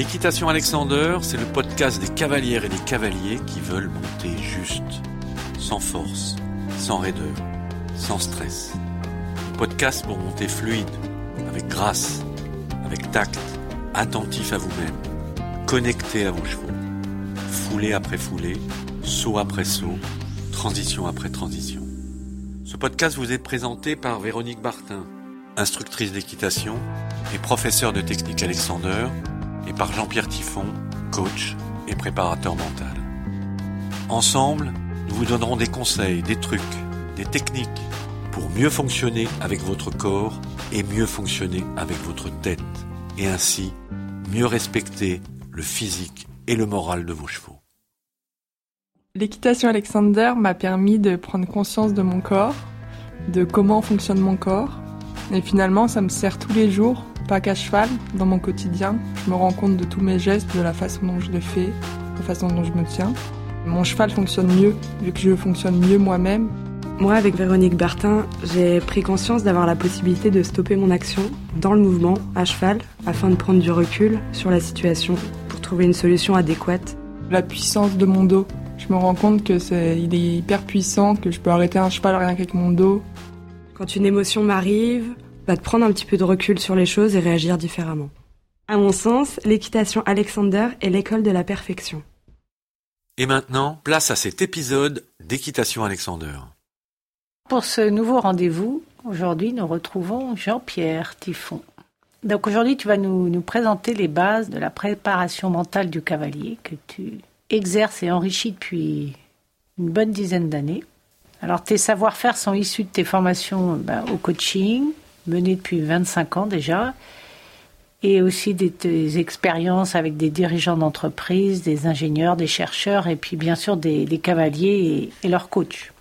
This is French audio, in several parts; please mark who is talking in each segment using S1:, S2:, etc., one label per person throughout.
S1: L'équitation Alexander, c'est le podcast des cavalières et des cavaliers qui veulent monter juste, sans force, sans raideur, sans stress. Podcast pour monter fluide, avec grâce, avec tact, attentif à vous-même, connecté à vos chevaux, foulée après foulée, saut après saut, transition après transition. Ce podcast vous est présenté par Véronique Bartin, instructrice d'équitation et professeure de technique Alexander, et par Jean-Pierre Tiffon, coach et préparateur mental. Ensemble, nous vous donnerons des conseils, des trucs, des techniques pour mieux fonctionner avec votre corps et mieux fonctionner avec votre tête, et ainsi mieux respecter le physique et le moral de vos chevaux.
S2: L'équitation Alexander m'a permis de prendre conscience de mon corps, de comment fonctionne mon corps, et finalement ça me sert tous les jours, pas qu'à cheval, dans mon quotidien. Je me rends compte de tous mes gestes, de la façon dont je les fais, de la façon dont je me tiens. Mon cheval fonctionne mieux, vu que je fonctionne mieux moi-même.
S3: Moi, avec Véronique Bertin, j'ai pris conscience d'avoir la possibilité de stopper mon action dans le mouvement, à cheval, afin de prendre du recul sur la situation pour trouver une solution adéquate.
S2: La puissance de mon dos. Je me rends compte que c'est, il est hyper puissant, que je peux arrêter un cheval rien qu'avec mon dos.
S3: Quand une émotion m'arrive, te prendre un petit peu de recul sur les choses et réagir différemment. À mon sens, l'équitation Alexander est l'école de la perfection.
S1: Et maintenant, place à cet épisode d'équitation Alexander.
S4: Pour ce nouveau rendez-vous, aujourd'hui nous retrouvons Jean-Pierre Tiffon. Donc aujourd'hui tu vas nous, nous, présenter les bases de la préparation mentale du cavalier que tu exerces et enrichis depuis une bonne dizaine d'années. Alors tes savoir-faire sont issus de tes formations ben, au coaching, menées depuis 25 ans déjà, et aussi des, expériences avec des dirigeants d'entreprise, des ingénieurs, des chercheurs, et puis bien sûr des, des cavaliers et, et leurs coachs.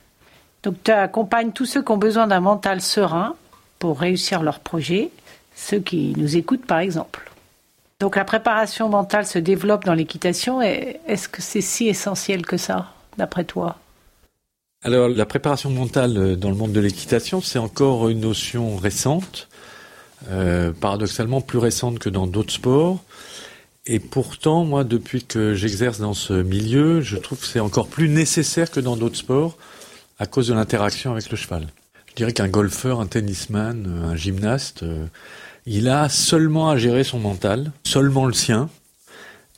S4: Donc tu accompagnes tous ceux qui ont besoin d'un mental serein pour réussir leur projet, ceux qui nous écoutent par exemple. Donc la préparation mentale se développe dans l'équitation. Est-ce que c'est si essentiel que ça, d'après toi?
S1: Alors la préparation mentale dans le monde de l'équitation, c'est encore une notion récente, euh, paradoxalement plus récente que dans d'autres sports. Et pourtant, moi, depuis que j'exerce dans ce milieu, je trouve que c'est encore plus nécessaire que dans d'autres sports à cause de l'interaction avec le cheval. Je dirais qu'un golfeur, un tennisman, un gymnaste, euh, il a seulement à gérer son mental, seulement le sien,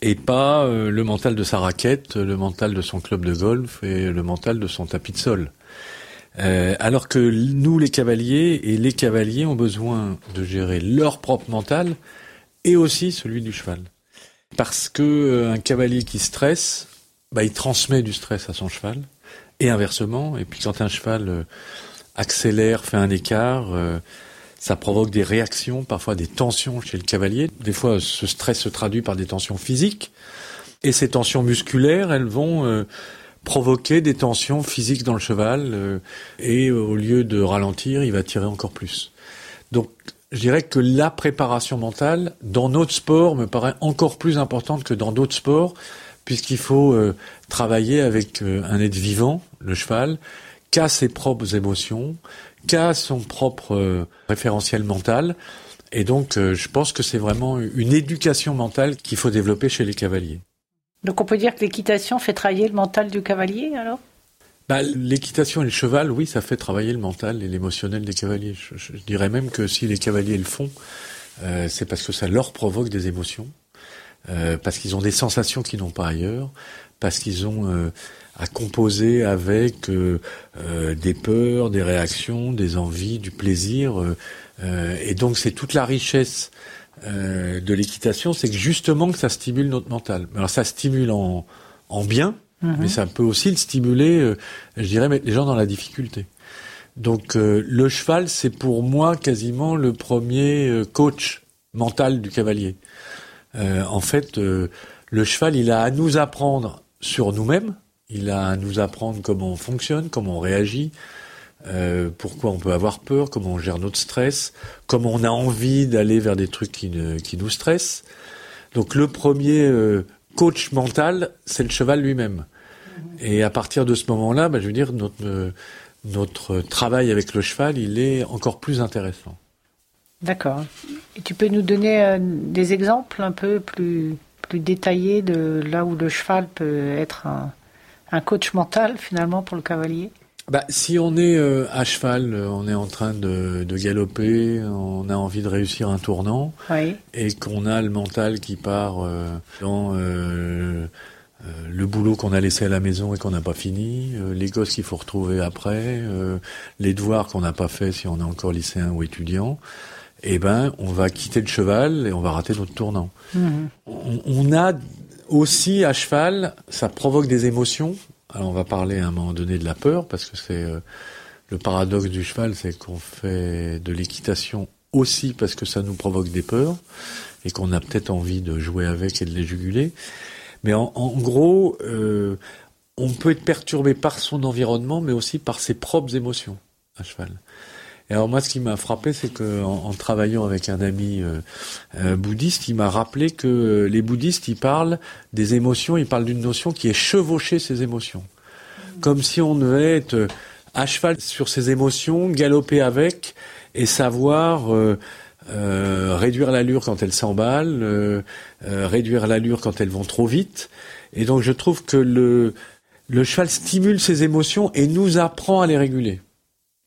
S1: et pas euh, le mental de sa raquette, le mental de son club de golf et le mental de son tapis de sol. Euh, alors que nous, les cavaliers, et les cavaliers ont besoin de gérer leur propre mental et aussi celui du cheval. Parce que euh, un cavalier qui stresse, bah, il transmet du stress à son cheval et inversement. Et puis quand un cheval euh, accélère, fait un écart, euh, ça provoque des réactions, parfois des tensions chez le cavalier. Des fois, ce stress se traduit par des tensions physiques. Et ces tensions musculaires, elles vont euh, provoquer des tensions physiques dans le cheval. et au lieu de ralentir, il va tirer encore plus. Donc, je dirais que la préparation mentale, dans notre sport, me paraît encore plus importante que dans d'autres sports, puisqu'il faut euh, travailler avec euh, un être vivant, le cheval, qui a ses propres émotions, qui a son propre euh, référentiel mental. Et donc, je pense que c'est vraiment une éducation mentale qu'il faut développer chez les cavaliers.
S4: Donc, on peut dire que l'équitation fait travailler le mental du cavalier, alors?
S1: Bah, L'équitation et le cheval, oui, ça fait travailler le mental et l'émotionnel des cavaliers. Je, je, dirais même que si les cavaliers le font, euh, c'est parce que ça leur provoque des émotions. Euh, parce qu'ils ont des sensations qu'ils n'ont pas ailleurs, parce qu'ils ont euh, à composer avec euh, des peurs, des réactions, des envies, du plaisir. et donc c'est toute la richesse de l'équitation, c'est que justement que ça stimule notre mental. Alors ça stimule en, en bien, mmh. mais ça peut aussi le stimuler, je dirais, mettre les gens dans la difficulté. Donc le cheval, c'est pour moi quasiment le premier coach mental du cavalier. Euh, en fait, euh, le cheval, il a à nous apprendre sur nous-mêmes, il a à nous apprendre comment on fonctionne, comment on réagit, euh, pourquoi on peut avoir peur, comment on gère notre stress, comment on a envie d'aller vers des trucs qui, ne, qui nous stressent. Donc le premier euh, coach mental, c'est le cheval lui-même. Et à partir de ce moment-là, bah, je veux dire, notre, euh, notre travail avec le cheval, il est encore plus intéressant.
S4: D'accord. Et tu peux nous donner euh, des exemples un peu plus plus détaillé de là où le cheval peut être un, un coach mental finalement pour le cavalier?
S1: Bah, si on est euh, à cheval, euh, on est en train de, de, galoper, on a envie de réussir un tournant,
S4: oui.
S1: et qu'on a le mental qui part euh, dans euh, le boulot qu'on a laissé à la maison et qu'on n'a pas fini, les gosses qu'il faut retrouver après, les devoirs qu'on n'a pas fait si on est encore lycéen ou étudiant, eh ben, on va quitter le cheval et on va rater notre tournant. On, a aussi à cheval, ça provoque des émotions alors on va parler à un moment donné de la peur, parce que c'est euh, le paradoxe du cheval, c'est qu'on fait de l'équitation aussi parce que ça nous provoque des peurs et qu'on a peut-être envie de jouer avec et de les juguler. Mais en, en gros, euh, on peut être perturbé par son environnement, mais aussi par ses propres émotions à cheval. Et alors moi, ce qui m'a frappé, c'est que en, travaillant avec un ami euh, euh, bouddhiste, il m'a rappelé que euh, les bouddhistes, ils parlent des émotions, ils parlent d'une notion qui est chevaucher ses émotions, comme si on devait être à cheval sur ses émotions, galoper avec et savoir euh, euh, réduire l'allure quand elles s'emballent, euh, réduire l'allure quand elles vont trop vite. Et donc je trouve que le, le cheval stimule ses émotions et nous apprend à les réguler.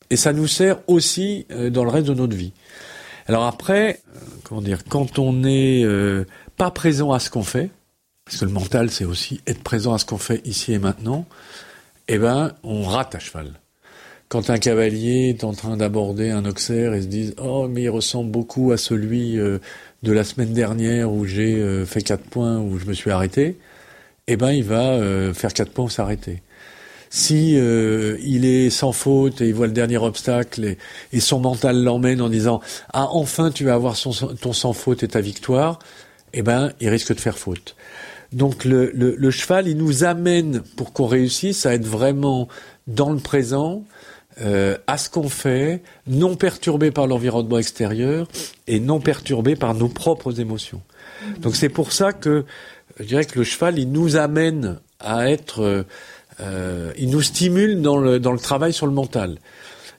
S1: Et ça nous sert aussi euh, dans le reste de notre vie. Alors après, euh, comment dire, quand on n'est euh, pas présent à ce qu'on fait, parce que le mental c'est aussi être présent à ce qu'on fait ici et maintenant, eh ben on rate à cheval. Quand un cavalier est en train d'aborder un auxerre et se dit oh mais il ressemble beaucoup à celui de la semaine dernière où j'ai fait quatre points où je me suis arrêté, eh ben il va faire quatre points s'arrêter si euh, il est sans faute et il voit le dernier obstacle et, et son mental l'emmène en disant ah enfin tu vas avoir son, ton sans faute et ta victoire, eh ben il risque de faire faute. Donc le, le, le cheval il nous amène pour qu'on réussisse à être vraiment dans le présent, euh, à ce qu'on fait, non perturbé par l'environnement extérieur et non perturbé par nos propres émotions. Donc c'est pour ça que je dirais que le cheval il nous amène à être euh, il nous stimule dans le, dans le travail sur le mental.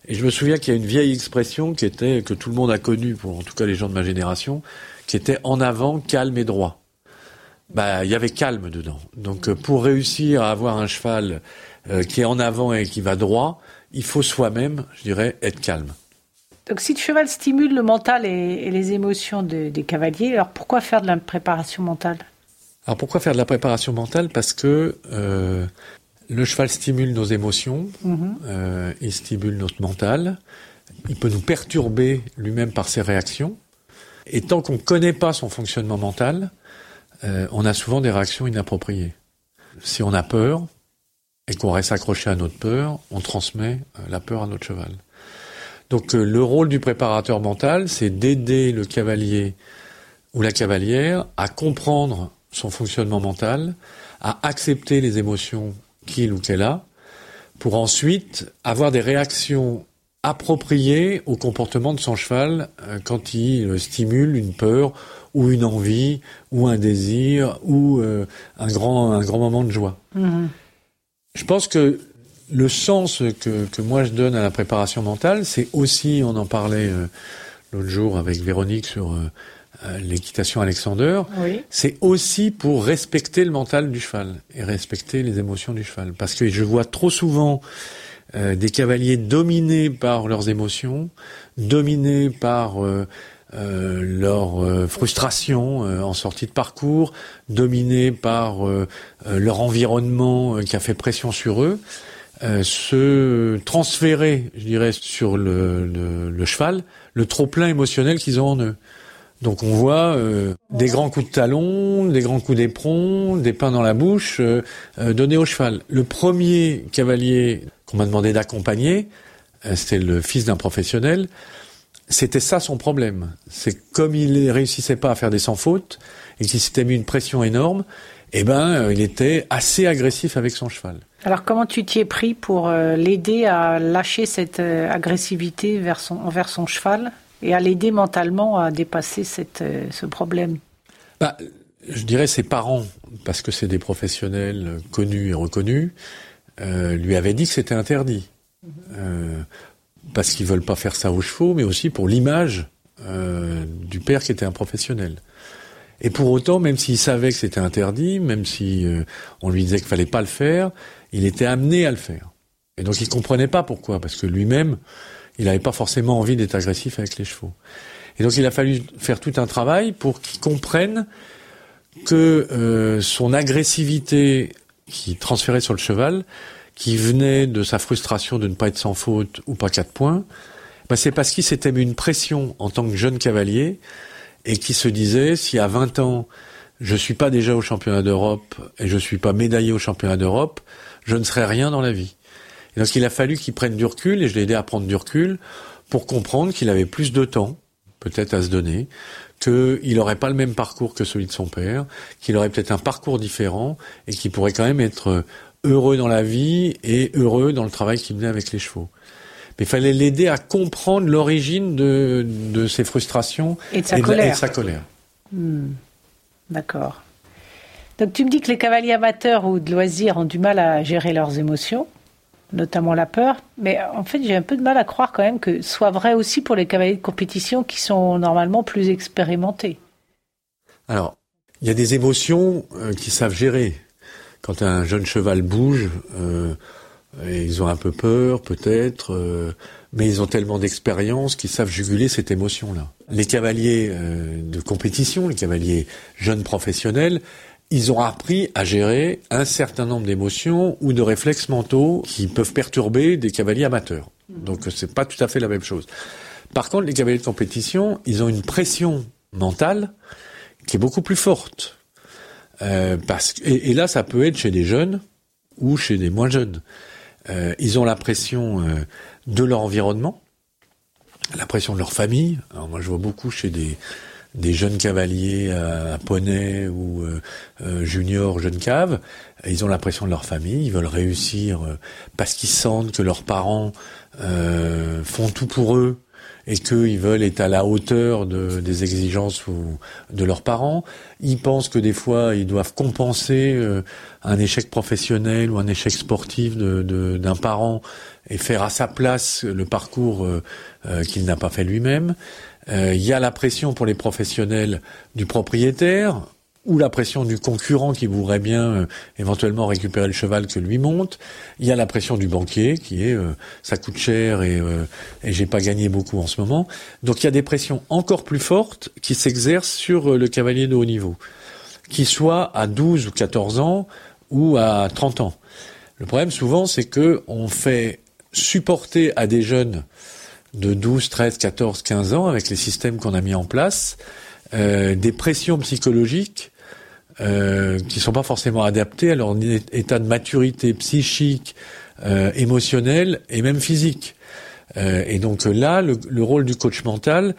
S1: Et je me souviens qu'il y a une vieille expression qui était que tout le monde a connue, pour en tout cas les gens de ma génération, qui était en avant, calme et droit. Bah, il y avait calme dedans. Donc, euh, pour réussir à avoir un cheval euh, qui est en avant et qui va droit, il faut soi-même, je dirais, être calme.
S4: Donc, si le cheval stimule le mental et, et les émotions de, des cavaliers, alors pourquoi faire de la préparation mentale?
S1: Alors, pourquoi faire de la préparation mentale? Parce que euh, le cheval stimule nos émotions,
S4: Mhm.
S1: euh, il stimule notre mental, il peut nous perturber lui-même par ses réactions, et tant qu'on ne connaît pas son fonctionnement mental, euh, on a souvent des réactions inappropriées. Si on a peur et qu'on reste accroché à notre peur, on transmet euh, la peur à notre cheval. Donc euh, le rôle du préparateur mental, c'est d'aider le cavalier ou la cavalière à comprendre son fonctionnement mental, à accepter les émotions qu'il ou qu'elle a, pour ensuite avoir des réactions appropriées au comportement de son cheval euh, quand il euh, stimule une peur ou une envie ou un désir ou euh, un grand un grand moment de joie.
S4: Mhm.
S1: Je pense que le sens que, que moi je donne à la préparation mentale, c'est aussi, on en parlait euh, l'autre jour avec Véronique sur euh, l'équitation Alexander,
S4: Oui.
S1: c'est aussi pour respecter le mental du cheval et respecter les émotions du cheval. Parce que je vois trop souvent euh, des cavaliers dominés par leurs émotions, dominés par euh, euh, leur euh, frustration euh, en sortie de parcours, dominés par euh, euh, leur environnement euh, qui a fait pression sur eux, euh, se transférer, je dirais, sur le, le, le cheval, le trop-plein émotionnel qu'ils ont en eux. Donc on voit euh, des grands coups de talon, des grands coups d'éperon, des pains dans la bouche euh, euh, donnés au cheval. Le premier cavalier qu'on m'a demandé d'accompagner, euh, c'était le fils d'un professionnel. C'était ça son problème. C'est comme il réussissait pas à faire des sans fautes et qu'il s'était mis une pression énorme, eh ben il était assez agressif avec son cheval.
S4: Alors, comment tu t'y es pris pour l'aider à lâcher cette agressivité vers envers son cheval? Et à l'aider mentalement à dépasser cette, euh, ce problème
S1: Bah, je dirais ses parents, parce que c'est des professionnels connus et reconnus, euh, lui avaient dit que c'était interdit. Euh, parce qu'ils veulent pas faire ça aux chevaux, mais aussi pour l'image du père qui était un professionnel. Et pour autant, même s'il savait que c'était interdit, même si on lui disait qu'il fallait pas le faire, il était amené à le faire. Et donc il comprenait pas pourquoi, parce que lui-même, il n'avait pas forcément envie d'être agressif avec les chevaux. Et donc il a fallu faire tout un travail pour qu'il comprenne que euh, son agressivité qui transférait sur le cheval, qui venait de sa frustration de ne pas être sans faute ou pas quatre points, ben c'est parce qu'il s'était mis une pression en tant que jeune cavalier et qui se disait si à 20 ans je suis pas déjà au championnat d'Europe et je suis pas médaillé au championnat d'Europe, je ne serai rien dans la vie. Et donc il a fallu qu'il prenne du recul et je l'ai aidé à prendre du recul pour comprendre qu'il avait plus de temps, peut-être à se donner, qu'il n'aurait pas le même parcours que celui de son père, qu'il aurait peut-être un parcours différent et qu'il pourrait quand même être heureux dans la vie et heureux dans le travail qu'il menait avec les chevaux. Mais il fallait l'aider à comprendre l'origine de, de, ses frustrations
S4: et de sa colère.
S1: et de sa colère.
S4: Hmm. D'accord. Donc tu me dis que les cavaliers amateurs ou de loisirs ont du mal à gérer leurs émotions, notamment la peur, mais en fait j'ai un peu de mal à croire quand même que ce soit vrai aussi pour les cavaliers de compétition qui sont normalement plus expérimentés.
S1: Alors, il y a des émotions euh, qui savent gérer. Quand un jeune cheval bouge, euh, ils ont un peu peur, peut-être, euh, mais ils ont tellement d'expérience qu'ils savent juguler cette émotion-là. Les cavaliers euh, de compétition, les cavaliers jeunes professionnels, ils ont appris à gérer un certain nombre d'émotions ou de réflexes mentaux qui peuvent perturber des cavaliers amateurs. Donc c'est pas tout à fait la même chose. Par contre, les cavaliers de compétition, ils ont une pression mentale qui est beaucoup plus forte. Euh, parce et, et, là, ça peut être chez des jeunes ou chez des moins jeunes. Euh, ils ont la pression euh, de leur environnement, la pression de leur famille. Alors moi, je vois beaucoup chez des, des jeunes cavaliers à, poney ou euh, euh, juniors jeunes caves. Ils ont la pression de leur famille, ils veulent réussir euh, parce qu'ils sentent que leurs parents font tout pour eux et qu'ils veulent être à la hauteur de, des exigences ou, de leurs parents. Ils pensent que des fois, ils doivent compenser euh, un échec professionnel ou un échec sportif d'un parent et faire à sa place le parcours euh, euh, qu'il n'a pas fait lui-même. Il y a la pression pour les professionnels du propriétaire, ou la pression du concurrent qui voudrait bien euh, éventuellement récupérer le cheval que lui monte. Il y a la pression du banquier qui est euh, ça coûte cher et, euh, et j'ai pas gagné beaucoup en ce moment. Donc il y a des pressions encore plus fortes qui s'exercent sur le cavalier de haut niveau, qu'il soit à 12 ou 14 ans ou à 30 ans. Le problème souvent c'est que on fait supporter à des jeunes de 12, 13, 14, 15 ans avec les systèmes qu'on a mis en place euh, des pressions psychologiques euh, qui sont pas forcément adaptés à leur état de maturité psychique, euh, émotionnelle et même physique. Euh, et donc là, le, le, rôle du coach mental,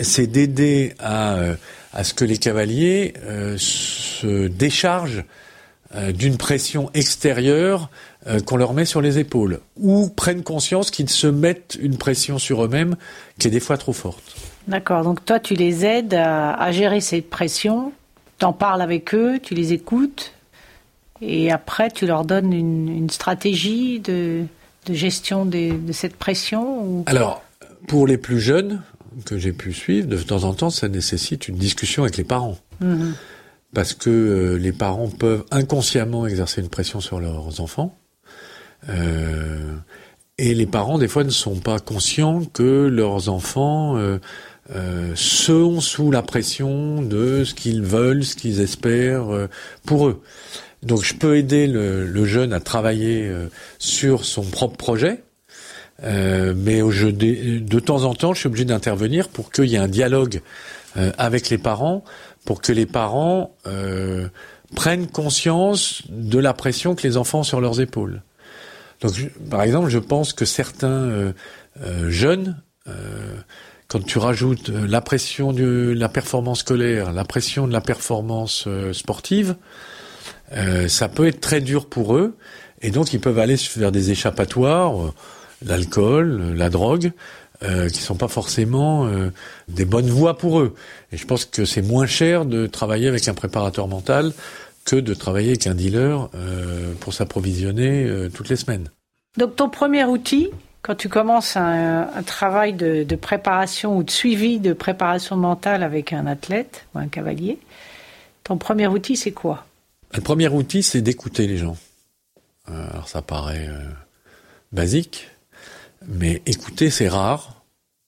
S1: c'est d'aider à, euh, à ce que les cavaliers euh, se déchargent d'une pression extérieure qu'on leur met sur les épaules, ou prennent conscience qu'ils se mettent une pression sur eux-mêmes qui est des fois trop forte.
S4: D'accord, donc toi tu les aides à, à gérer cette pression t'en parles avec eux, tu les écoutes, et après tu leur donnes une, une stratégie de, de gestion de, de, cette pression ou...
S1: Alors, pour les plus jeunes que j'ai pu suivre, de temps en temps, ça nécessite une discussion avec les parents.
S4: Mmh.
S1: Parce que euh, les parents peuvent inconsciemment exercer une pression sur leurs enfants. Euh, et les parents, des fois, ne sont pas conscients que leurs enfants euh, euh, sont sous la pression de ce qu'ils veulent, ce qu'ils espèrent pour eux. Donc je peux aider le, le jeune à travailler euh, sur son propre projet, euh, mais de, de, temps en temps, je suis obligé d'intervenir pour qu'il y ait un dialogue euh, avec les parents, pour que les parents prennent conscience de la pression que les enfants ont sur leurs épaules. Donc, par exemple, je pense que certains jeunes quand tu rajoutes euh, la pression de la performance scolaire, la pression de la performance euh, sportive, euh, ça peut être très dur pour eux, et donc ils peuvent aller vers des échappatoires, euh, l'alcool, la drogue, euh, qui sont pas forcément euh, des bonnes voies pour eux. Et je pense que c'est moins cher de travailler avec un préparateur mental que de travailler avec un dealer pour s'approvisionner toutes les semaines.
S4: Donc ton premier outil, Quand tu commences un, travail de, préparation ou de suivi de préparation mentale avec un athlète ou un cavalier, ton premier outil, c'est quoi?
S1: Le premier outil, c'est d'écouter les gens. Euh, alors ça paraît euh, basique, mais écouter, c'est rare.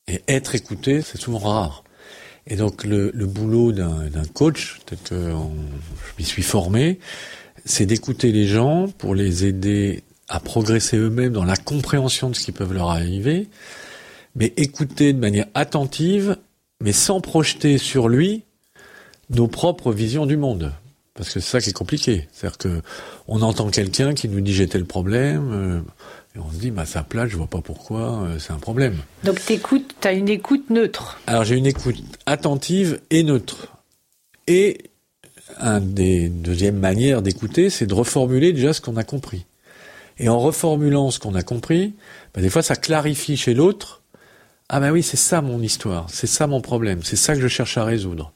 S1: Et être écouté, c'est souvent rare. Et donc le, boulot d'un coach, tel que je m'y suis formé, c'est d'écouter les gens pour les aider à progresser eux-mêmes dans la compréhension de ce qui peut leur arriver, mais écouter de manière attentive, mais sans projeter sur lui nos propres visions du monde. Parce que c'est ça qui est compliqué. C'est-à-dire que on entend quelqu'un qui nous dit j'ai tel problème, euh, et on se dit bah sa place, je vois pas pourquoi euh, c'est un problème.
S4: Donc t'écoutes, t'as une écoute neutre.
S1: Alors j'ai une écoute attentive et neutre. Et un des deuxièmes manières d'écouter, c'est de reformuler déjà ce qu'on a compris. Et en reformulant ce qu'on a compris, bah, des fois ça clarifie chez l'autre. Ah ben oui, c'est ça mon histoire, c'est ça mon problème, c'est ça que je cherche à résoudre.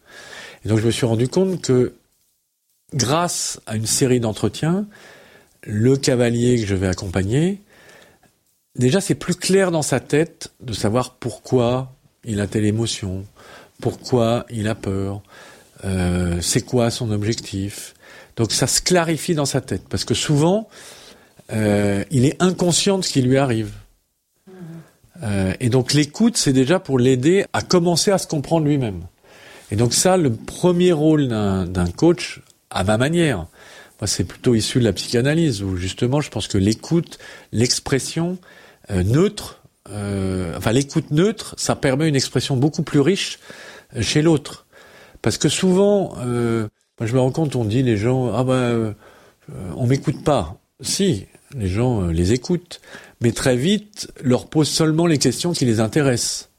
S1: Et donc je me suis rendu compte que grâce à une série d'entretiens, le cavalier que je vais accompagner, déjà c'est plus clair dans sa tête de savoir pourquoi il a telle émotion, pourquoi il a peur, euh, c'est quoi son objectif. Donc ça se clarifie dans sa tête, parce que souvent, euh, il est inconscient de ce qui lui arrive. Euh, et donc l'écoute, c'est déjà pour l'aider à commencer à se comprendre lui-même. Et donc ça, le premier rôle d'un coach, à ma manière, moi c'est plutôt issu de la psychanalyse, où justement je pense que l'écoute, l'expression euh, neutre, enfin l'écoute neutre, ça permet une expression beaucoup plus riche chez l'autre. Parce que souvent, moi je me rends compte, on dit les gens, ah ben, on m'écoute pas. Si, les gens euh, les écoutent, mais très vite leur posent seulement les questions qui les intéressent.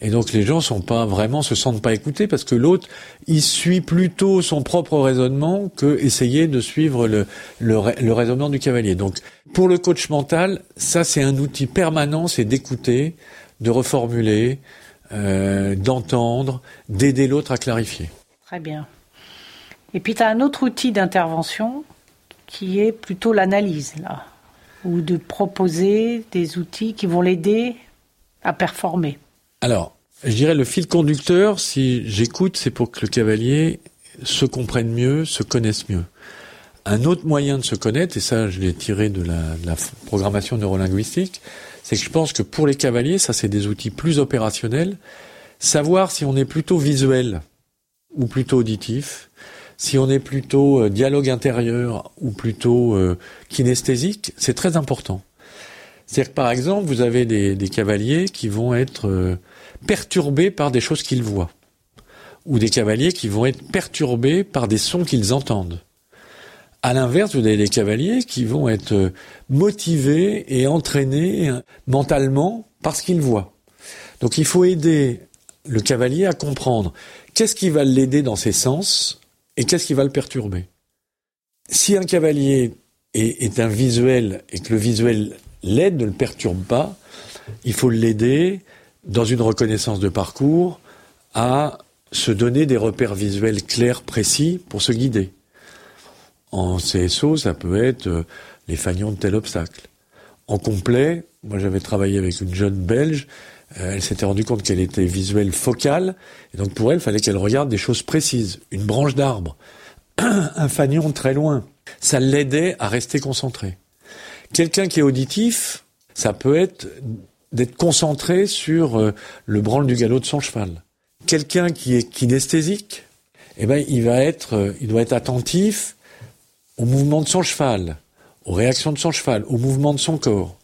S1: Et donc les gens sont pas vraiment se sentent pas écoutés parce que l'autre il suit plutôt son propre raisonnement que essayer de suivre le, le, raisonnement du cavalier. Donc pour le coach mental, ça c'est un outil permanent, c'est d'écouter, de reformuler, euh, d'entendre, d'aider l'autre à clarifier.
S4: Très bien. Et puis tu as un autre outil d'intervention qui est plutôt l'analyse, ou de proposer des outils qui vont l'aider à performer.
S1: Alors, je dirais le fil conducteur, si j'écoute, c'est pour que le cavalier se comprenne mieux, se connaisse mieux. Un autre moyen de se connaître, et ça je l'ai tiré de la, de la programmation neurolinguistique, c'est que je pense que pour les cavaliers, ça c'est des outils plus opérationnels, savoir si on est plutôt visuel ou plutôt auditif, si on est plutôt euh, dialogue intérieur ou plutôt euh, kinesthésique, c'est très important. C'est-à-dire que par exemple, vous avez des, cavaliers qui vont être euh, perturbés par des choses qu'ils voient, ou des cavaliers qui vont être perturbés par des sons qu'ils entendent. À l'inverse, vous avez des cavaliers qui vont être motivés et entraînés mentalement par ce qu'ils voient. Donc il faut aider le cavalier à comprendre qu'est-ce qui va l'aider dans ses sens et qu'est-ce qui va le perturber? Si un cavalier est, un visuel et que le visuel l'aide, ne le perturbe pas, il faut l'aider dans une reconnaissance de parcours à se donner des repères visuels clairs, précis pour se guider. En CSO, ça peut être euh, les fagnons de tel obstacle. En complet, moi j'avais travaillé avec une jeune Belge, elle s'était rendue compte qu'elle était visuelle focale, et donc pour elle, il fallait qu'elle regarde des choses précises. Une branche d'arbre, un fanion très loin. Ça l'aidait à rester concentré. Quelqu'un qui est auditif, ça peut être d'être concentré sur euh, le branle du galop de son cheval. Quelqu'un qui est kinesthésique, eh ben, il va être, euh, il doit être attentif au mouvement de son cheval, aux réactions de son cheval, au mouvement de son corps.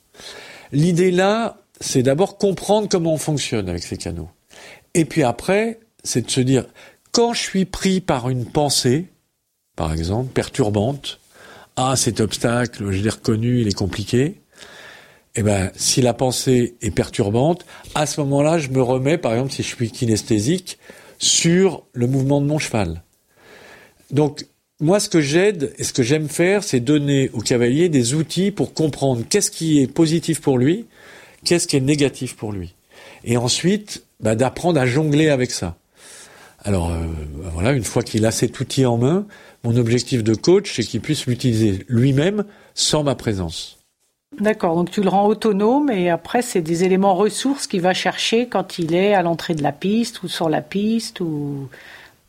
S1: L'idée là, c'est d'abord comprendre comment on fonctionne avec ces canaux. Et puis après, c'est de se dire, quand je suis pris par une pensée, par exemple, perturbante, ah, cet obstacle, je l'ai reconnu, il est compliqué, eh ben, si la pensée est perturbante, à ce moment-là, je me remets, par exemple, si je suis kinesthésique, sur le mouvement de mon cheval. Donc, moi, ce que j'aide et ce que j'aime faire, c'est donner au cavalier des outils pour comprendre qu'est-ce qui est positif pour lui, qu'est-ce qui est négatif pour lui. Et ensuite, bah, d'apprendre à jongler avec ça. Alors euh, voilà, une fois qu'il a cet outil en main, mon objectif de coach, c'est qu'il puisse l'utiliser lui-même sans ma présence.
S4: D'accord, donc tu le rends autonome et après c'est des éléments ressources qu'il va chercher quand il est à l'entrée de la piste ou sur la piste ou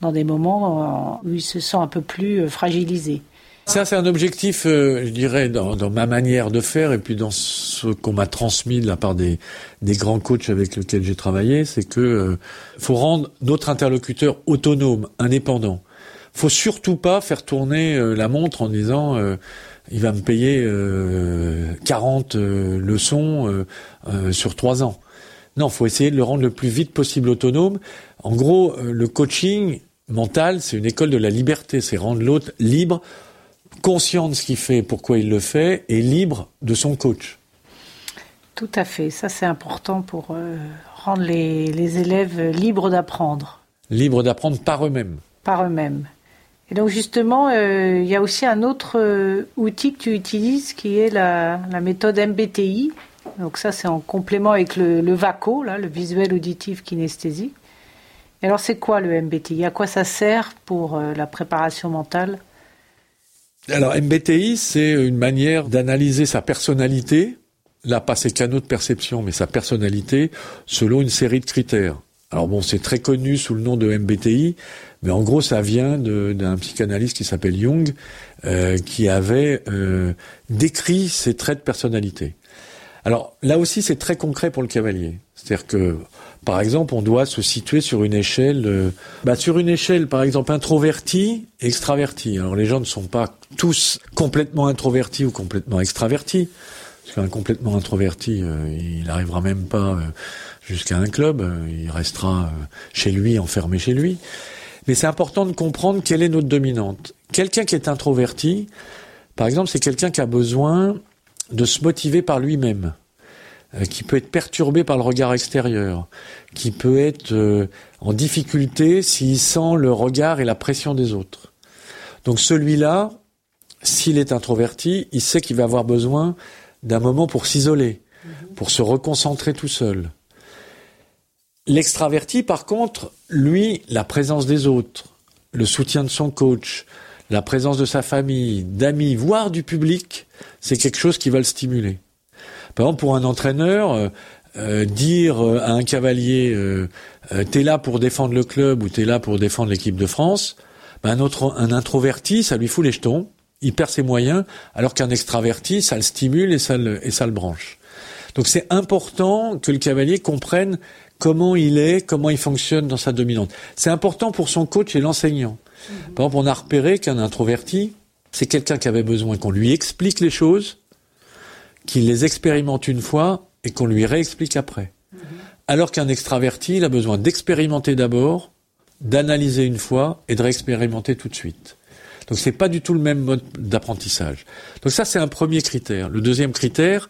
S4: dans des moments où il se sent un peu plus euh, fragilisé.
S1: Ça, c'est un objectif, euh, je dirais, dans, ma manière de faire et puis dans ce qu'on m'a transmis de la part des, des grands coachs avec lesquels j'ai travaillé, c'est que euh, faut rendre notre interlocuteur autonome, indépendant. Faut surtout pas faire tourner la montre en disant il va me payer 40 leçons sur trois ans. Non, faut essayer de le rendre le plus vite possible autonome. En gros, le coaching, mental, c'est une école de la liberté, c'est rendre l'autre libre, conscient de ce qu'il fait, pourquoi il le fait, et libre de son coach.
S4: Tout à fait, ça c'est important pour euh, rendre les, élèves libres d'apprendre.
S1: Libres d'apprendre par eux-mêmes.
S4: Par eux-mêmes. Et donc justement, euh, il y a aussi un autre euh, outil que tu utilises qui est la, méthode MBTI. Donc ça c'est en complément avec le, le VACO, là, le visuel auditif kinesthésique alors c'est quoi le MBTI À quoi ça sert pour la préparation mentale?
S1: Alors MBTI, c'est une manière d'analyser sa personnalité, là pas ses canaux de perception, mais sa personnalité, selon une série de critères. Alors bon, c'est très connu sous le nom de MBTI, mais en gros, ça vient d'un psychanalyste qui s'appelle Jung, euh, qui avait euh, décrit ses traits de personnalité. Alors là aussi, c'est très concret pour le cavalier. C'est-à-dire que par exemple, on doit se situer sur une échelle, euh, bah, sur une échelle, par exemple, introverti, extraverti. Alors les gens ne sont pas tous complètement introvertis ou complètement extravertis. Parce qu'un complètement introverti, euh, il n'arrivera même pas euh, jusqu'à un club, il restera chez lui, enfermé chez lui. Mais c'est important de comprendre quelle est notre dominante. Quelqu'un qui est introverti, par exemple, c'est quelqu'un qui a besoin de se motiver par lui-même. Euh, qui peut être perturbé par le regard extérieur, qui peut être euh, en difficulté s'il sent le regard et la pression des autres. Donc celui-là, s'il est introverti, il sait qu'il va avoir besoin d'un moment pour s'isoler, pour se reconcentrer tout seul. L'extraverti, par contre, lui, la présence des autres, le soutien de son coach, la présence de sa famille, d'amis, voire du public, c'est quelque chose qui va le stimuler. Par exemple, pour un entraîneur, euh, euh, dire euh, à un cavalier euh, t'es là pour défendre le club ou t'es là pour défendre l'équipe de France, ben un, autre, un introverti, ça lui fout les jetons, il perd ses moyens, alors qu'un extraverti, ça le stimule et ça le, et ça le branche. Donc c'est important que le cavalier comprenne comment il est, comment il fonctionne dans sa dominante. C'est important pour son coach et l'enseignant. Par exemple, on a repéré qu'un introverti, c'est quelqu'un qui avait besoin qu'on lui explique les choses, qu'il les expérimente une fois et qu'on lui réexplique après. Mhm. Alors qu'un extraverti, il a besoin d'expérimenter d'abord, d'analyser une fois et de réexpérimenter tout de suite. Donc c'est pas du tout le même mode d'apprentissage. Donc ça c'est un premier critère. Le deuxième critère,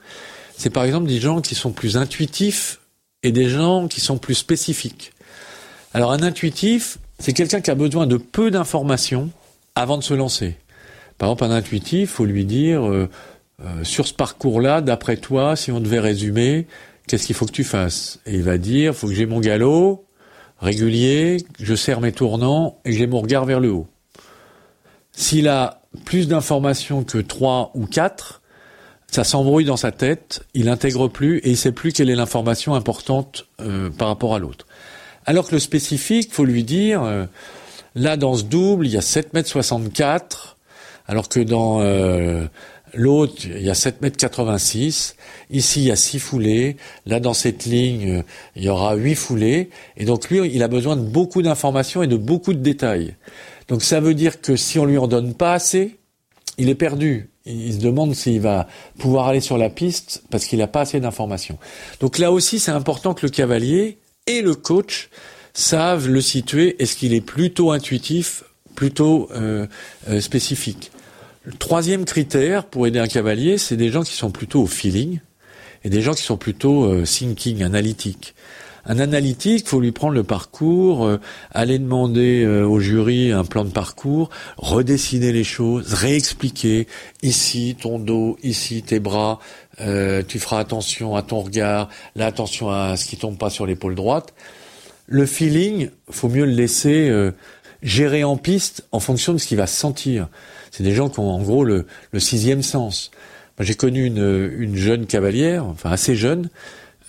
S1: c'est par exemple des gens qui sont plus intuitifs et des gens qui sont plus spécifiques. Alors un intuitif, c'est quelqu'un qui a besoin de peu d'informations avant de se lancer. Par exemple, un intuitif, faut lui dire euh, euh, sur ce parcours-là, d'après toi, si on devait résumer, qu'est-ce qu'il faut que tu fasses? Et il va dire, faut que j'ai mon galop régulier, je serre mes tournants et que j'ai mon regard vers le haut. S'il a plus d'informations que trois ou quatre, ça s'embrouille dans sa tête, il intègre plus et il sait plus quelle est l'information importante euh, par rapport à l'autre. Alors que le spécifique, faut lui dire, euh, là dans ce double, il y a 7 mètres 64, alors que dans L'autre, il y a 7 mètres 86. Ici, il y a 6 foulées. Là, dans cette ligne, il y aura 8 foulées. Et donc, lui, il a besoin de beaucoup d'informations et de beaucoup de détails. Donc, ça veut dire que si on lui en donne pas assez, il est perdu. Il se demande s'il va pouvoir aller sur la piste parce qu'il n'a pas assez d'informations. Donc là aussi, c'est important que le cavalier et le coach savent le situer. Est-ce qu'il est plutôt intuitif, plutôt euh, euh, spécifique? Le troisième critère pour aider un cavalier, c'est des gens qui sont plutôt au feeling et des gens qui sont plutôt euh, thinking, analytique. Un analytique, faut lui prendre le parcours, euh, aller demander euh, au jury un plan de parcours, redessiner les choses, réexpliquer ici ton dos, ici tes bras, tu feras attention à ton regard, là attention à ce qui tombe pas sur l'épaule droite. Le feeling, faut mieux le laisser gérer en piste en fonction de ce qu'il va sentir. C'est des gens qui ont en gros le, sixième sens. j'ai connu une, une jeune cavalière, enfin assez jeune,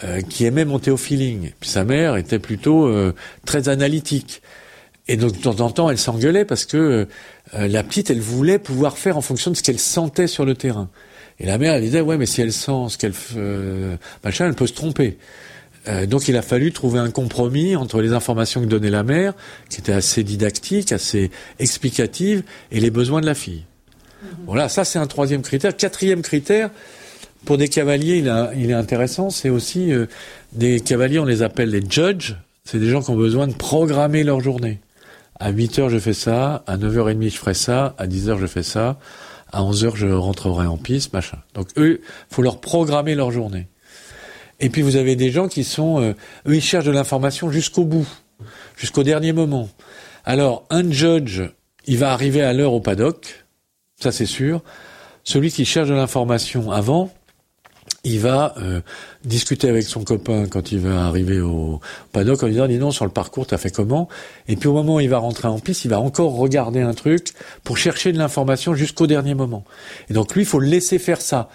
S1: euh, qui aimait monter au feeling. Puis sa mère était plutôt euh, très analytique. Et donc de temps en temps, elle s'engueulait parce que euh, la petite, elle voulait pouvoir faire en fonction de ce qu'elle sentait sur le terrain. Et la mère, elle disait, ouais, mais si elle sent ce qu'elle... machin, elle peut se tromper. Donc il a fallu trouver un compromis entre les informations que donnait la mère, qui étaient assez didactiques, assez explicatives, et les besoins de la fille. Voilà, ça c'est un troisième critère. Quatrième critère, pour des cavaliers, il, est intéressant, c'est aussi euh, des cavaliers, on les appelle les judges, c'est des gens qui ont besoin de programmer leur journée. À 8 heures, je fais ça, à 9h30, je ferai ça, à 10 heures, je fais ça, à 11 heures, je rentrerai en piste, machin. Donc eux, faut leur programmer leur journée. Et puis vous avez des gens qui sont, euh, eux, ils cherchent de l'information jusqu'au bout, jusqu'au dernier moment. Alors, un judge, il va arriver à l'heure au paddock, ça c'est sûr. Celui qui cherche de l'information avant, il va euh, discuter avec son copain quand il va arriver au paddock en lui disant dis non sur le parcours t'as fait comment? Et puis au moment où il va rentrer en piste il va encore regarder un truc pour chercher de l'information jusqu'au dernier moment et donc lui il faut le laisser faire ça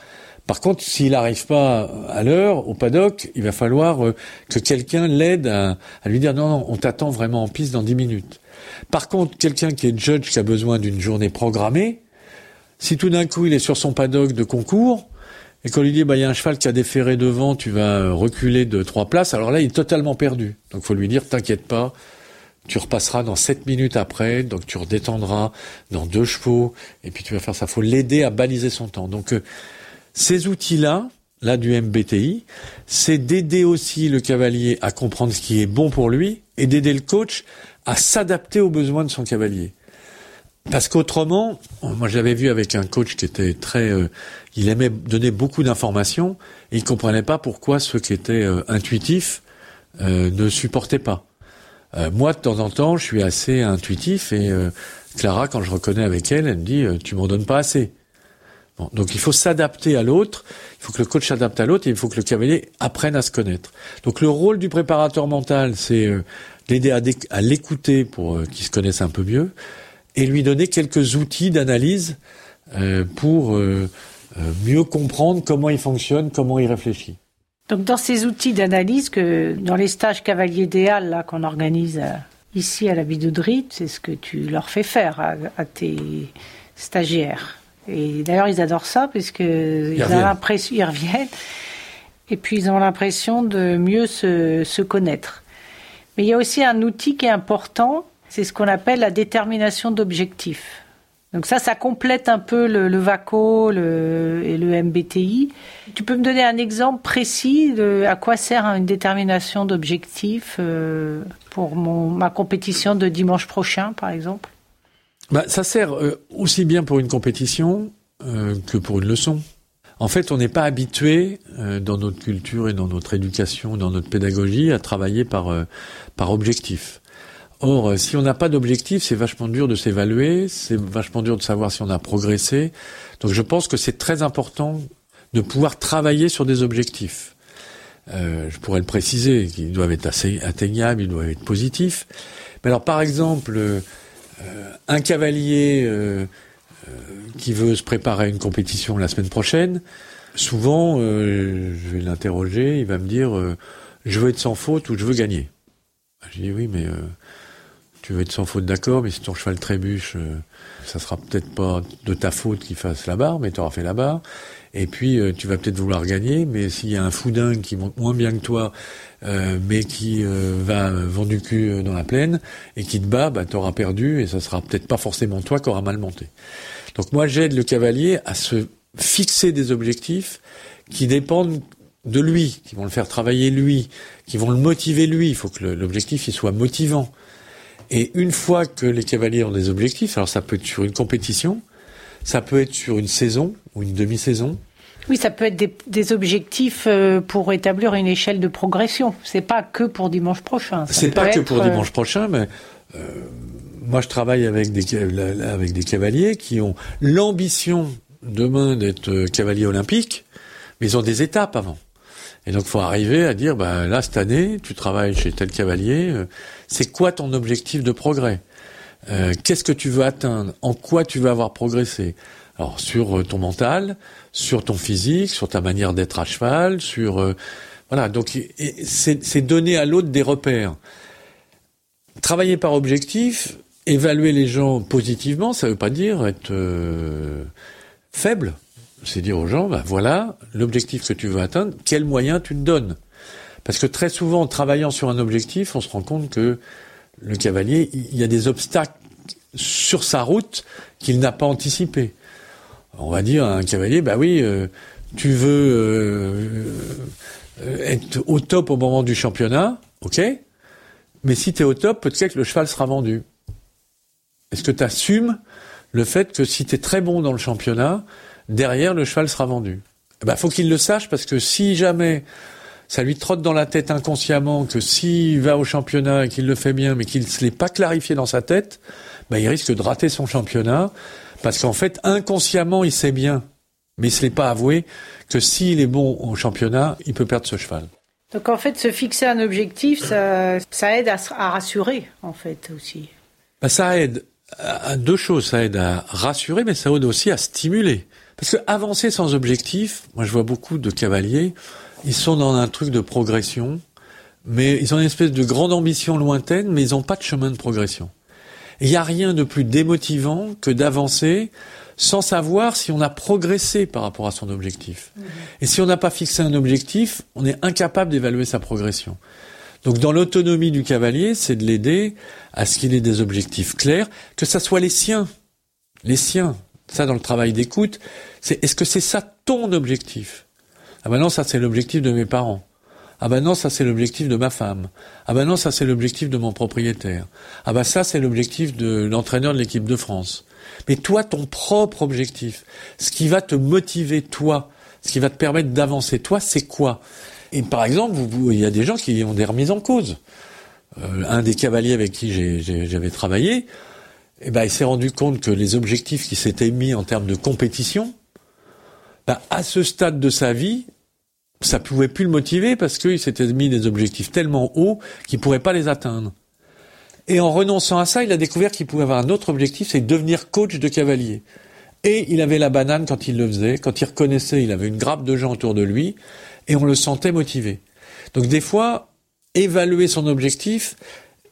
S1: par contre s'il n'arrive pas à l'heure au paddock il va falloir euh, que quelqu'un l'aide à, lui dire non non on t'attend vraiment en piste dans dix minutes par contre quelqu'un qui est judge qui a besoin d'une journée programmée si tout d'un coup il est sur son paddock de concours et qu'on lui dit bah il y a un cheval qui a déféré devant, tu vas reculer de trois places, alors là il est totalement perdu. Donc faut lui dire t'inquiète pas, tu repasseras dans sept minutes après, donc tu redétendras dans deux chevaux, et puis tu vas faire ça. Faut l'aider à baliser son temps. Donc euh, ces outils-là, là du MBTI, c'est d'aider aussi le cavalier à comprendre ce qui est bon pour lui et d'aider le coach à s'adapter aux besoins de son cavalier. Parce qu'autrement, moi j'avais vu avec un coach qui était très, euh, il aimait donner beaucoup d'informations et il comprenait pas pourquoi ceux qui étaient euh, intuitifs euh, ne supportaient pas. moi de temps en temps, je suis assez intuitif et Clara, quand je reconnais avec elle, elle me dit tu m'en donnes pas assez. Donc il faut s'adapter à l'autre, il faut que le coach s'adapte à l'autre et il faut que le cavalier apprenne à se connaître. Donc le rôle du préparateur mental, c'est d'aider à, à l'écouter pour qu'il se connaisse un peu mieux et lui donner quelques outils d'analyse euh, pour euh, euh, mieux comprendre comment il fonctionne, comment il réfléchit.
S4: Donc dans ces outils d'analyse que dans les stages cavaliers idéal qu'on organise ici à la Vidauderie, c'est ce que tu leur fais faire à, tes stagiaires. Et d'ailleurs ils adorent ça que ils, ont l'impression ils reviennent et puis ils ont l'impression de mieux se, se connaître. Mais il y a aussi un outil qui est important, c'est ce qu'on appelle la détermination d'objectifs. Donc ça, ça complète un peu le, VACO et le MBTI. Tu peux me donner un exemple précis de à quoi sert une détermination d'objectifs euh, pour ma compétition de dimanche prochain, par exemple?
S1: Bah, Ça sert euh, aussi bien pour une compétition euh, que pour une leçon. En fait, on n'est pas habitué dans notre culture et dans notre éducation, dans notre pédagogie, à travailler par par objectif. Or, euh, si on n'a pas d'objectif, c'est vachement dur de s'évaluer, c'est vachement dur de savoir si on a progressé. Donc je pense que c'est très important de pouvoir travailler sur des objectifs. Euh, je pourrais le préciser, qu'ils doivent être assez atteignables, ils doivent être positifs. Mais alors par exemple, euh, un cavalier qui veut se préparer à une compétition la semaine prochaine, souvent je vais l'interroger, il va me dire je veux être sans faute ou je veux gagner. Je dis oui, mais tu veux être sans faute d'accord, mais si ton cheval trébuche, euh, ça sera peut-être pas de ta faute qu'il fasse la barre, mais tu auras fait la barre. Et puis euh, tu vas peut-être vouloir gagner, mais s'il y a un foudin qui monte moins bien que toi, euh, mais qui va vendre du cul dans la plaine et qui te bat, bah auras perdu et ça sera peut-être pas forcément toi qui auras mal monté. Donc moi j'aide le cavalier à se fixer des objectifs qui dépendent de lui, qui vont le faire travailler lui, qui vont le motiver lui. Il faut que l'objectif il soit motivant. Et une fois que les cavaliers ont des objectifs, alors ça peut être sur une compétition, ça peut être sur une saison ou une demi-saison.
S4: Oui, ça peut être des, objectifs euh, pour établir une échelle de progression. C'est pas que pour dimanche prochain.
S1: C'est pas que pour euh, dimanche prochain, mais euh, moi je travaille avec des avec des cavaliers qui ont l'ambition demain d'être cavalier olympique, mais ils ont des étapes avant. Et donc, faut arriver à dire, bah, là, cette année, tu travailles chez tel cavalier. Euh, c'est quoi ton objectif de progrès? Euh, Qu'est-ce que tu veux atteindre? En quoi tu veux avoir progressé? Alors sur euh, ton mental, sur ton physique, sur ta manière d'être à cheval, sur voilà. Donc c'est donner à l'autre des repères. Travailler par objectif, évaluer les gens positivement, ça veut pas dire être faible. C'est dire aux gens, bah voilà, l'objectif que tu veux atteindre, quels moyens tu te donnes. Parce que très souvent, en travaillant sur un objectif, on se rend compte que le cavalier, il y a des obstacles sur sa route qu'il n'a pas anticipé. On va dire à un cavalier, bah oui, euh, tu veux euh, être au top au moment du championnat, ok, mais si tu es au top, peut-être que le cheval sera vendu. Est-ce que tu assumes le fait que si tu es très bon dans le championnat, derrière le cheval sera vendu Il eh ben, faut qu'il le sache parce que si jamais ça lui trotte dans la tête inconsciemment que s'il va au championnat et qu'il le fait bien, mais qu'il ne se l'est pas clarifié dans sa tête, bah, il risque de rater son championnat, parce qu'en fait, inconsciemment, il sait bien, mais il ne se l'est pas avoué, que s'il est bon au championnat, il peut perdre ce cheval.
S4: Donc en fait, se fixer un objectif, ça, aide à, rassurer, en fait, aussi.
S1: Bah, ça aide à deux choses. Ça aide à rassurer, mais ça aide aussi à stimuler. Parce que avancer sans objectif, moi je vois beaucoup de cavaliers, ils sont dans un truc de progression, mais ils ont une espèce de grande ambition lointaine, mais ils n'ont pas de chemin de progression. Il n'y a rien de plus démotivant que d'avancer sans savoir si on a progressé par rapport à son objectif. Mmh. Et si on n'a pas fixé un objectif, on est incapable d'évaluer sa progression. Donc dans l'autonomie du cavalier, c'est de l'aider à ce qu'il ait des objectifs clairs, que ça soit les siens. Les siens. Ça, dans le travail d'écoute, c'est est-ce que c'est ça ton objectif? Ah ben non, ça c'est l'objectif de mes parents. Ah ben non, ça c'est l'objectif de ma femme. Ah ben non, ça c'est l'objectif de mon propriétaire. Ah ben ça c'est l'objectif de l'entraîneur de l'équipe de France. Mais toi, ton propre objectif, ce qui va te motiver toi, ce qui va te permettre d'avancer toi, c'est quoi? Et par exemple, il y a des gens qui ont des remises en cause. Euh, un des cavaliers avec qui j'avais travaillé, eh ben, il s'est rendu compte que les objectifs qui s'étaient mis en termes de compétition, bah, à ce stade de sa vie, ça pouvait plus le motiver parce qu'il s'était mis des objectifs tellement hauts qu'il pourrait pas les atteindre. Et en renonçant à ça, il a découvert qu'il pouvait avoir un autre objectif, c'est devenir coach de cavalier. Et il avait la banane quand il le faisait, quand il reconnaissait, il avait une grappe de gens autour de lui, et on le sentait motivé. Donc des fois, évaluer son objectif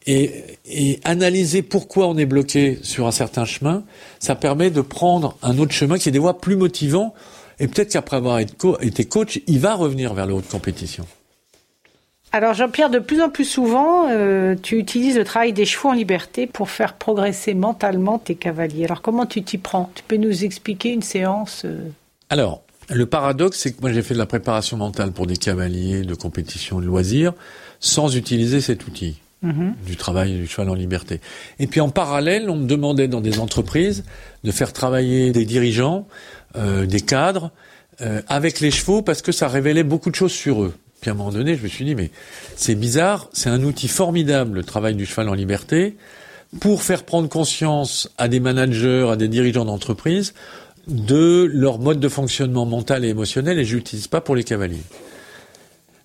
S1: et, et analyser pourquoi on est bloqué sur un certain chemin, ça permet de prendre un autre chemin qui est des fois plus motivant et peut-être qu'après avoir été coach, il va revenir vers le haut de compétition.
S4: Alors Jean-Pierre, de plus en plus souvent, euh, tu utilises le travail des chevaux en liberté pour faire progresser mentalement tes cavaliers. Alors comment tu t'y prends? Tu peux nous expliquer une séance euh?
S1: Alors, le paradoxe, c'est que moi j'ai fait de la préparation mentale pour des cavaliers de compétition de loisirs sans utiliser cet outil. Mhm. du travail du cheval en liberté. Et puis en parallèle, on me demandait dans des entreprises de faire travailler des dirigeants euh, des cadres euh, avec les chevaux parce que ça révélait beaucoup de choses sur eux. Puis à un moment donné, je me suis dit, mais c'est bizarre, c'est un outil formidable, le travail du cheval en liberté, pour faire prendre conscience à des managers, à des dirigeants d'entreprise, de leur mode de fonctionnement mental et émotionnel, et je pas pour les cavaliers.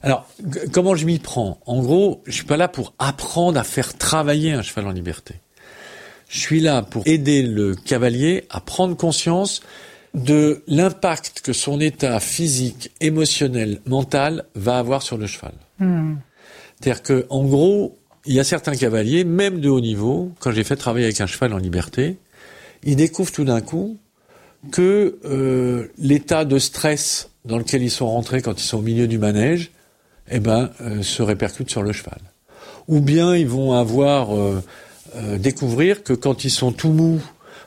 S1: Alors, comment je m'y prends? En gros, je suis pas là pour apprendre à faire travailler un cheval en liberté. Je suis là pour aider le cavalier à prendre conscience de l'impact que son état physique, émotionnel, mental va avoir sur le cheval. Hmm. C'est-à-dire que, en gros, il y a certains cavaliers, même de haut niveau, quand j'ai fait travailler avec un cheval en liberté, ils découvrent tout d'un coup que euh, l'état de stress dans lequel ils sont rentrés quand ils sont au milieu du manège, eh ben, euh, se répercute sur le cheval. Ou bien ils vont avoir euh, découvrir que quand ils sont tout mous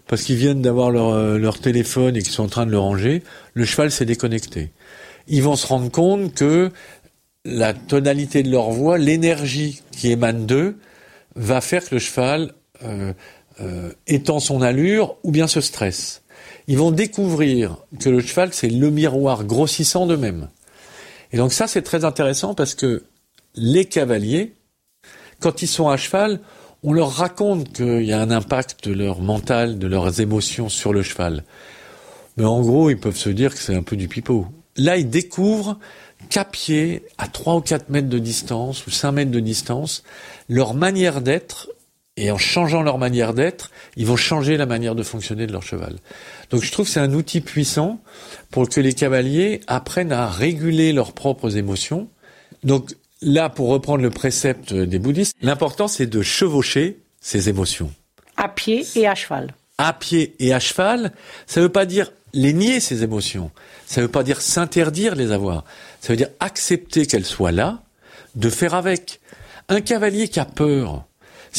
S1: parce qu'ils viennent d'avoir leur, euh, leur téléphone et qu'ils sont en train de le ranger, le cheval s'est déconnecté. Ils vont se rendre compte que la tonalité de leur voix, l'énergie qui émane d'eux, va faire que le cheval euh, euh, étend son allure ou bien se stresse. Ils vont découvrir que le cheval, c'est le miroir grossissant d'eux-mêmes. Et donc ça, c'est très intéressant parce que les cavaliers, quand ils sont à cheval, on leur raconte qu'il y a un impact de leur mental, de leurs émotions sur le cheval. Mais en gros, ils peuvent se dire que c'est un peu du pipeau. Là, ils découvrent qu'à pied, à 3 ou 4 mètres de distance, ou 5 mètres de distance, leur manière d'être et en changeant leur manière d'être, ils vont changer la manière de fonctionner de leur cheval. Donc je trouve que c'est un outil puissant pour que les cavaliers apprennent à réguler leurs propres émotions. Donc là, pour reprendre le précepte des bouddhistes, l'important c'est de chevaucher ses émotions.
S4: À pied et à cheval.
S1: À pied et à cheval, ça ne veut pas dire les nier ces émotions. Ça ne veut pas dire s'interdire les avoir. Ça veut dire accepter qu'elles soient là, de faire avec. Un cavalier qui a peur,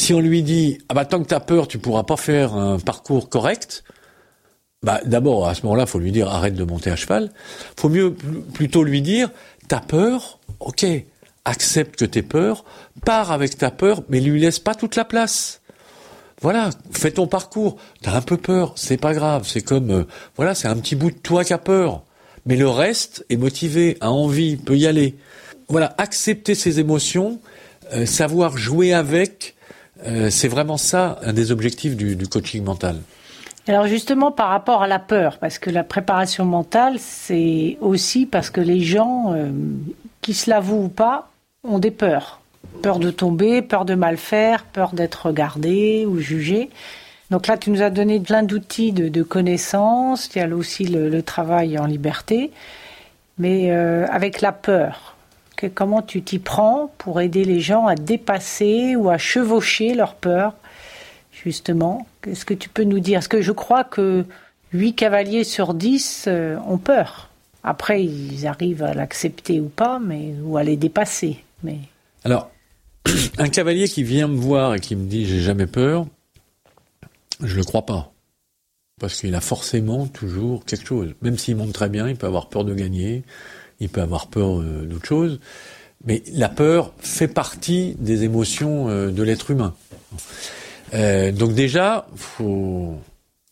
S1: si on lui dit ah bah tant que t'as peur, tu pourras pas faire un parcours correct, bah d'abord à ce moment-là, faut lui dire arrête de monter à cheval. Faut mieux plutôt lui dire t'as peur, ok, accepte que t'es peur, pars avec ta peur, mais lui laisse pas toute la place. Voilà, fais ton parcours. T'as un peu peur, c'est pas grave. C'est comme euh, voilà, c'est un petit bout de toi qui a peur, mais le reste est motivé, a envie, peut y aller. Voilà, accepter ses émotions, euh, savoir jouer avec, euh, c'est vraiment ça un des objectifs du, coaching mental.
S4: Alors justement par rapport à la peur, parce que la préparation mentale, c'est aussi parce que les gens, euh, qui se l'avouent ou pas, ont des peurs. Peur de tomber, peur de mal faire, peur d'être regardé ou jugé. Donc là, tu nous as donné plein d'outils de, connaissances, il y a aussi le, travail en liberté, mais euh, avec la peur comment tu t'y prends pour aider les gens à dépasser ou à chevaucher leur peur, justement? Qu'est-ce que tu peux nous dire? Parce que je crois que 8 cavaliers sur 10 euh, ont peur? Après, ils arrivent à l'accepter ou pas, mais ou à les dépasser. Mais
S1: alors, un cavalier qui vient me voir et qui me dit j'ai jamais peur, je le crois pas, parce qu'il a forcément toujours quelque chose. Même s'il monte très bien, il peut avoir peur de gagner, il peut avoir peur euh, d'autre chose, mais la peur fait partie des émotions euh, de l'être humain. Euh, donc déjà, faut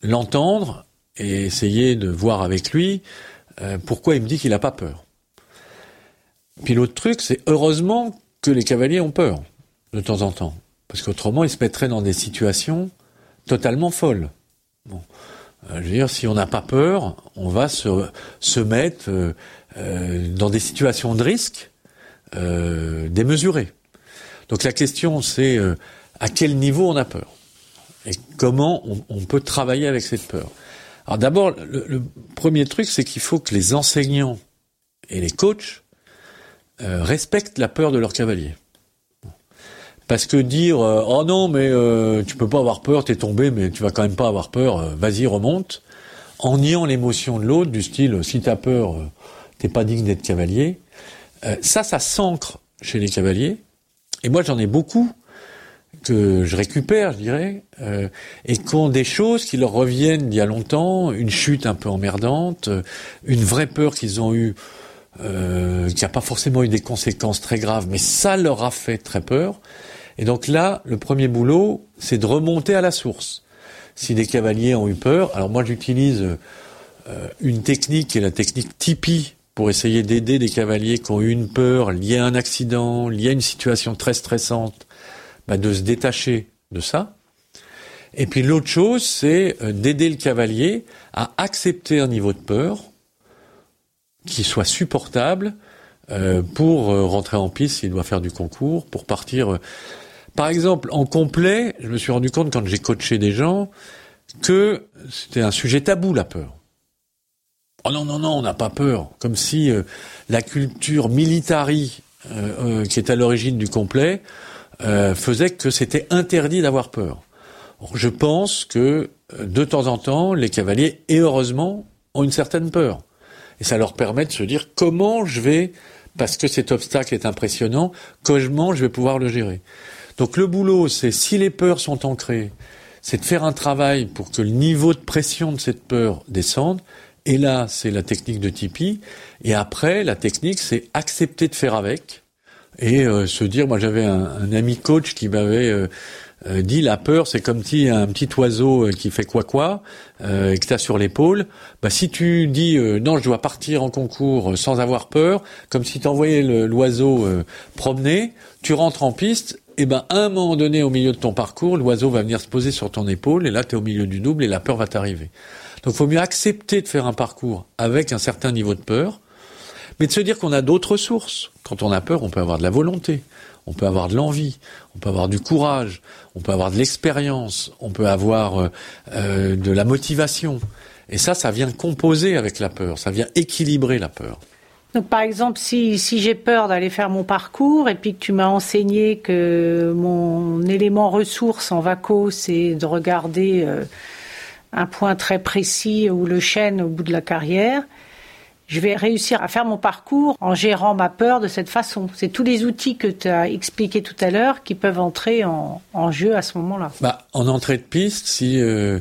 S1: l'entendre et essayer de voir avec lui pourquoi il me dit qu'il n'a pas peur. Puis l'autre truc, c'est heureusement que les cavaliers ont peur de temps en temps, parce qu'autrement ils se mettraient dans des situations totalement folles. Je veux dire, si on n'a pas peur, on va se, mettre dans des situations de risque euh, démesurées. Donc la question c'est euh, à quel niveau on a peur et comment on, peut travailler avec cette peur? Alors d'abord, le, premier truc, c'est qu'il faut que les enseignants et les coachs respectent la peur de leur cavalier. Parce que dire oh non mais tu peux pas avoir peur, t'es tombé mais tu vas quand même pas avoir peur, vas-y remonte, en niant l'émotion de l'autre du style si t'as peur, t'es pas digne d'être cavalier. Euh, ça, ça s'ancre chez les cavaliers. Et moi, j'en ai beaucoup que je récupère, je dirais, euh, et qui ont des choses qui leur reviennent d'il y a longtemps, une chute un peu emmerdante, euh, une vraie peur qu'ils ont eue, euh, qui n'a pas forcément eu des conséquences très graves, mais ça leur a fait très peur. Et donc là, le premier boulot, c'est de remonter à la source. Si des cavaliers ont eu peur, alors moi j'utilise euh, une technique qui est la technique Tipeee pour essayer d'aider des cavaliers qui ont eu une peur liée à un accident, liée à une situation très stressante, bah, de se détacher de ça. Et puis l'autre chose, c'est euh, d'aider le cavalier à accepter un niveau de peur qui soit supportable euh, pour euh, rentrer en piste s'il doit faire du concours, pour partir. Par exemple, en complet, je me suis rendu compte quand j'ai coaché des gens que c'était un sujet tabou la peur. Oh non, non, non, on n'a pas peur. Comme si euh, la culture militari euh, euh, qui est à l'origine du complet faisait que c'était interdit d'avoir peur. je pense que de temps en temps, les cavaliers, et heureusement, ont une certaine peur. Et ça leur permet de se dire comment je vais, parce que cet obstacle est impressionnant, comment je vais pouvoir le gérer. Donc le boulot, c'est si les peurs sont ancrées, c'est de faire un travail pour que le niveau de pression de cette peur descende, et là, c'est la technique de Tipeee. Et après, la technique, c'est accepter de faire avec et euh, se dire. Moi, j'avais un, ami coach qui m'avait euh, euh, dit la peur, c'est comme si un petit oiseau qui fait quoi quoi et que t'as sur l'épaule. Bah, si tu dis non, je dois partir en concours sans avoir peur, comme si t'envoyais l'oiseau promener, tu rentres en piste et ben à un moment donné au milieu de ton parcours, l'oiseau va venir se poser sur ton épaule et là tu es au milieu du double et la peur va t'arriver. Donc il faut mieux accepter de faire un parcours avec un certain niveau de peur, mais de se dire qu'on a d'autres sources. Quand on a peur, on peut avoir de la volonté, on peut avoir de l'envie, on peut avoir du courage, on peut avoir de l'expérience, on peut avoir euh, euh, de la motivation. Et ça, ça vient composer avec la peur, ça vient équilibrer la peur.
S4: Donc par exemple, si, si j'ai peur d'aller faire mon parcours et puis que tu m'as enseigné que mon élément ressource en vaco, c'est de regarder euh, un point très précis ou le chêne au bout de la carrière, je vais réussir à faire mon parcours en gérant ma peur de cette façon. C'est tous les outils que tu as expliqués tout à l'heure qui peuvent entrer en, jeu à ce moment-là.
S1: Bah, en entrée de piste, si euh,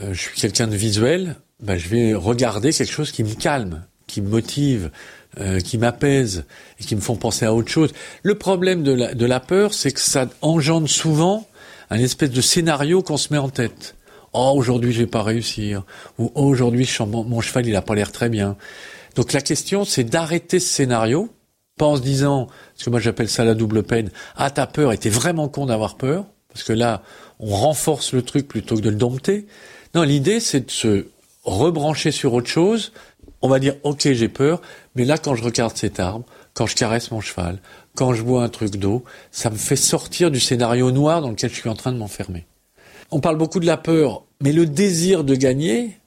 S1: euh, je suis quelqu'un de visuel, bah, je vais regarder quelque chose qui me calme, qui me motive, euh, qui m'apaise et qui me font penser à autre chose. Le problème de la peur, c'est que ça engendre souvent un espèce de scénario qu'on se met en tête. Oh, aujourd'hui, je vais pas réussir. Ou oh, aujourd'hui, mon, cheval, il a pas l'air très bien. Donc la question, c'est d'arrêter ce scénario, pas en se disant, ce que moi j'appelle ça la double peine, ah t'as peur et t'es vraiment con d'avoir peur, parce que là, on renforce le truc plutôt que de le dompter. Non, l'idée, c'est de se rebrancher sur autre chose. On va dire, ok, j'ai peur, mais là, quand je regarde cet arbre, quand je caresse mon cheval, quand je bois un truc d'eau, ça me fait sortir du scénario noir dans lequel je suis en train de m'enfermer. On parle beaucoup de la peur, mais le désir de gagner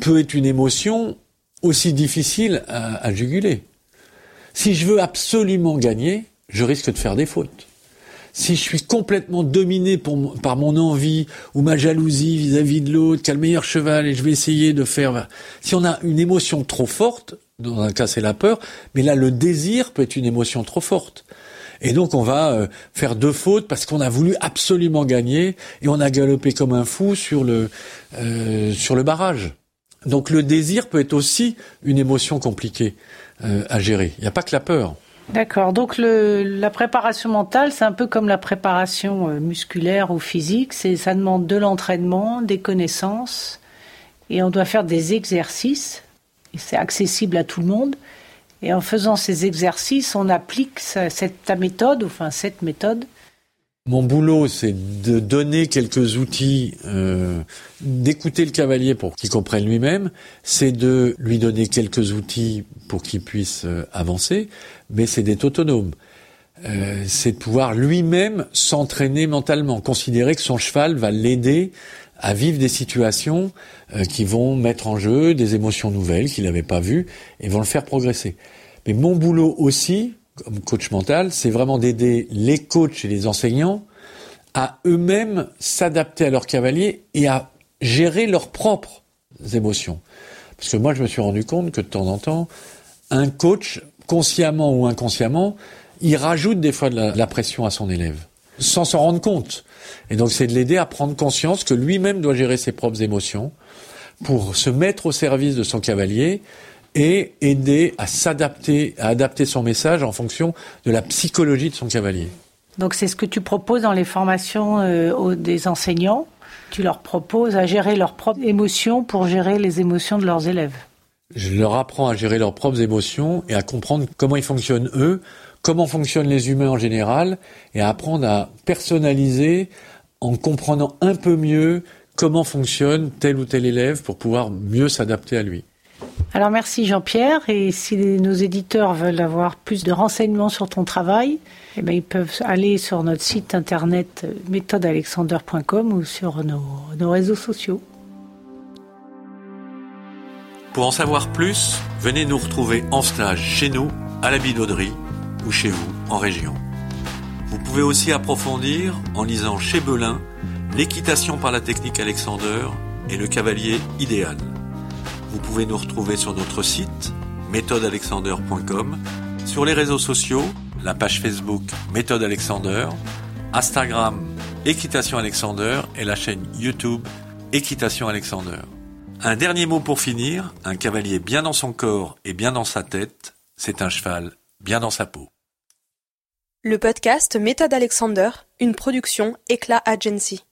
S1: peut être une émotion aussi difficile à, juguler. Si je veux absolument gagner, je risque de faire des fautes. Si je suis complètement dominé par mon envie ou ma jalousie vis-à-vis de l'autre, qui a le meilleur cheval, et je vais essayer de faire... Si on a une émotion trop forte, dans un cas c'est la peur, mais là le désir peut être une émotion trop forte. Et donc on va euh, faire deux fautes parce qu'on a voulu absolument gagner et on a galopé comme un fou sur le euh, sur le barrage. Donc le désir peut être aussi une émotion compliquée euh, à gérer. Il n'y a pas que la peur.
S4: D'accord. Donc la préparation mentale, c'est un peu comme la préparation musculaire ou physique. C'est ça demande de l'entraînement, des connaissances, et on doit faire des exercices. Et c'est accessible à tout le monde. Et en faisant ces exercices, on applique cette ta méthode, enfin cette méthode,
S1: mon boulot, c'est de donner quelques outils, euh, d'écouter le cavalier pour qu'il comprenne lui-même, c'est de lui donner quelques outils pour qu'il puisse euh, avancer, mais c'est d'être autonome. Euh, c'est de pouvoir lui-même s'entraîner mentalement, considérer que son cheval va l'aider à vivre des situations qui vont mettre en jeu des émotions nouvelles qu'il n'avait pas vues et vont le faire progresser. Mais mon boulot aussi, comme coach mental, c'est vraiment d'aider les coachs et les enseignants à eux-mêmes s'adapter à leur cavalier et à gérer leurs propres émotions. Parce que moi, je me suis rendu compte que de temps en temps, un coach, consciemment ou inconsciemment, il rajoute des fois de la, de la pression à son élève, sans s'en rendre compte. Et donc, c'est de l'aider à prendre conscience que lui-même doit gérer ses propres émotions pour se mettre au service de son cavalier et aider à s'adapter, à adapter son message en fonction de la psychologie de son cavalier.
S4: Donc c'est ce que tu proposes dans les formations euh, des enseignants. Tu leur proposes à gérer leurs propres émotions pour gérer les émotions de leurs élèves.
S1: Je leur apprends à gérer leurs propres émotions et à comprendre comment ils fonctionnent eux, comment fonctionnent les humains en général, et à apprendre à personnaliser en comprenant un peu mieux comment fonctionne tel ou tel élève pour pouvoir mieux s'adapter à lui.
S4: Alors merci Jean-Pierre et si nos éditeurs veulent avoir plus de renseignements sur ton travail, eh bien, ils peuvent aller sur notre site internet méthodealexander.com ou sur nos, nos réseaux sociaux.
S1: Pour en savoir plus, venez nous retrouver en stage chez nous, à la Bidauderie ou chez vous en région. Vous pouvez aussi approfondir en lisant chez Belin l'équitation par la technique Alexander et le cavalier idéal. Vous pouvez nous retrouver sur notre site méthodealexander.com, sur les réseaux sociaux, la page Facebook Méthode Alexander, Instagram Équitation Alexander et la chaîne YouTube Équitation Alexander. Un dernier mot pour finir, un cavalier bien dans son corps et bien dans sa tête, c'est un cheval bien dans sa peau.
S5: Le podcast Méthode Alexander, une production Éclat Agency.